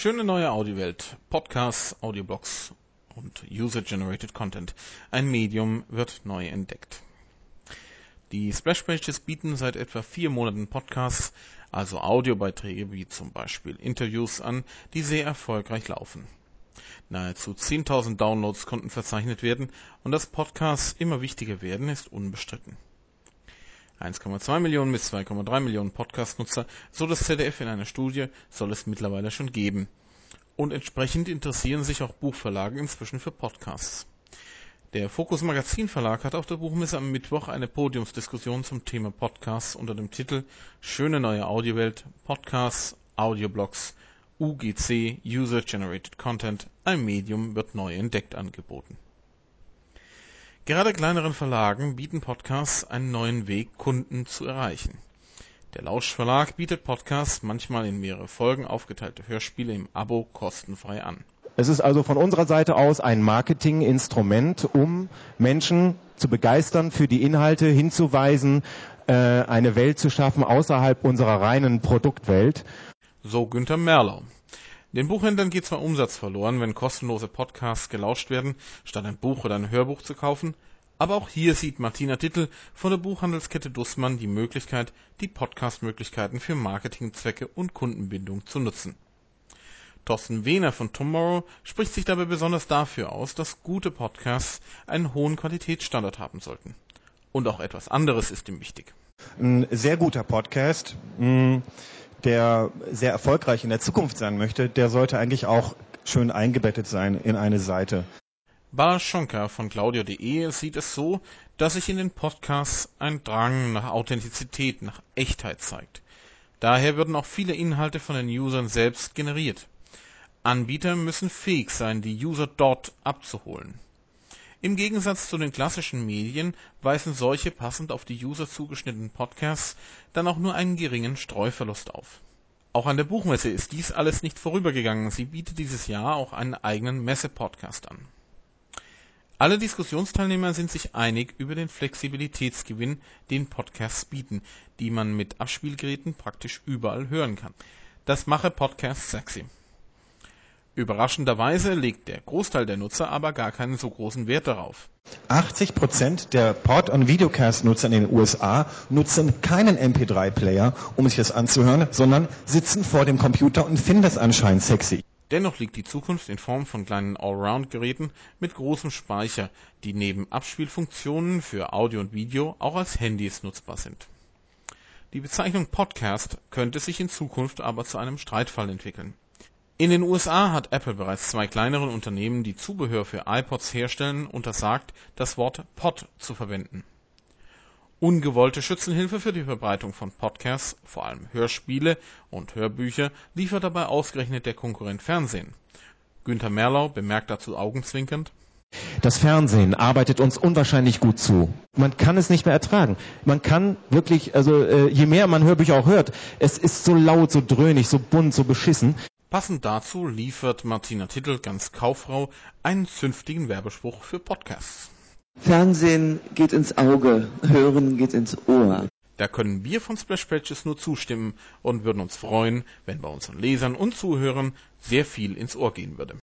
Schöne neue Audiowelt, Podcasts, Audioblogs und User-Generated Content. Ein Medium wird neu entdeckt. Die Splash Pages bieten seit etwa vier Monaten Podcasts, also Audiobeiträge wie zum Beispiel Interviews an, die sehr erfolgreich laufen. Nahezu 10.000 Downloads konnten verzeichnet werden und dass Podcasts immer wichtiger werden, ist unbestritten. 1,2 Millionen bis 2,3 Millionen Podcast-Nutzer, so das ZDF in einer Studie, soll es mittlerweile schon geben. Und entsprechend interessieren sich auch Buchverlage inzwischen für Podcasts. Der Fokus Magazin Verlag hat auf der Buchmesse am Mittwoch eine Podiumsdiskussion zum Thema Podcasts unter dem Titel Schöne neue Audiowelt, Podcasts, Audioblogs, UGC, User Generated Content, ein Medium wird neu entdeckt angeboten. Gerade kleineren Verlagen bieten Podcasts einen neuen Weg, Kunden zu erreichen. Der Lausch Verlag bietet Podcasts manchmal in mehrere Folgen aufgeteilte Hörspiele im Abo kostenfrei an. Es ist also von unserer Seite aus ein Marketinginstrument, um Menschen zu begeistern, für die Inhalte hinzuweisen, äh, eine Welt zu schaffen außerhalb unserer reinen Produktwelt. So Günther Merlau. Den Buchhändlern geht zwar Umsatz verloren, wenn kostenlose Podcasts gelauscht werden, statt ein Buch oder ein Hörbuch zu kaufen, aber auch hier sieht Martina Dittel von der Buchhandelskette Dussmann die Möglichkeit, die Podcast-Möglichkeiten für Marketingzwecke und Kundenbindung zu nutzen. Thorsten Wehner von Tomorrow spricht sich dabei besonders dafür aus, dass gute Podcasts einen hohen Qualitätsstandard haben sollten. Und auch etwas anderes ist ihm wichtig. Ein sehr guter Podcast. Mh mm, der sehr erfolgreich in der Zukunft sein möchte, der sollte eigentlich auch schön eingebettet sein in eine Seite. Bar Schonka von Claudio.de sieht es so, dass sich in den Podcasts ein Drang nach Authentizität, nach Echtheit zeigt. Daher würden auch viele Inhalte von den Usern selbst generiert. Anbieter müssen fähig sein, die User dort abzuholen. Im Gegensatz zu den klassischen Medien weisen solche passend auf die User zugeschnittenen Podcasts dann auch nur einen geringen Streuverlust auf. Auch an der Buchmesse ist dies alles nicht vorübergegangen, sie bietet dieses Jahr auch einen eigenen Messe-Podcast an. Alle Diskussionsteilnehmer sind sich einig über den Flexibilitätsgewinn, den Podcasts bieten, die man mit Abspielgeräten praktisch überall hören kann. Das mache Podcasts sexy. Überraschenderweise legt der Großteil der Nutzer aber gar keinen so großen Wert darauf. 80 Prozent der Pod- und Videocast-Nutzer in den USA nutzen keinen MP3-Player, um sich das anzuhören, sondern sitzen vor dem Computer und finden das anscheinend sexy. Dennoch liegt die Zukunft in Form von kleinen Allround-Geräten mit großem Speicher, die neben Abspielfunktionen für Audio und Video auch als Handys nutzbar sind. Die Bezeichnung Podcast könnte sich in Zukunft aber zu einem Streitfall entwickeln. In den USA hat Apple bereits zwei kleineren Unternehmen, die Zubehör für iPods herstellen, untersagt, das Wort Pod zu verwenden. Ungewollte Schützenhilfe für die Verbreitung von Podcasts, vor allem Hörspiele und Hörbücher, liefert dabei ausgerechnet der Konkurrent Fernsehen. Günther Merlau bemerkt dazu augenzwinkernd, das Fernsehen arbeitet uns unwahrscheinlich gut zu. Man kann es nicht mehr ertragen. Man kann wirklich, also äh, je mehr man Hörbücher auch hört, es ist so laut, so dröhnig, so bunt, so beschissen. Passend dazu liefert Martina Tittel, ganz Kauffrau, einen zünftigen Werbespruch für Podcasts. Fernsehen geht ins Auge, Hören geht ins Ohr. Da können wir von Splash Pages nur zustimmen und würden uns freuen, wenn bei unseren Lesern und Zuhörern sehr viel ins Ohr gehen würde.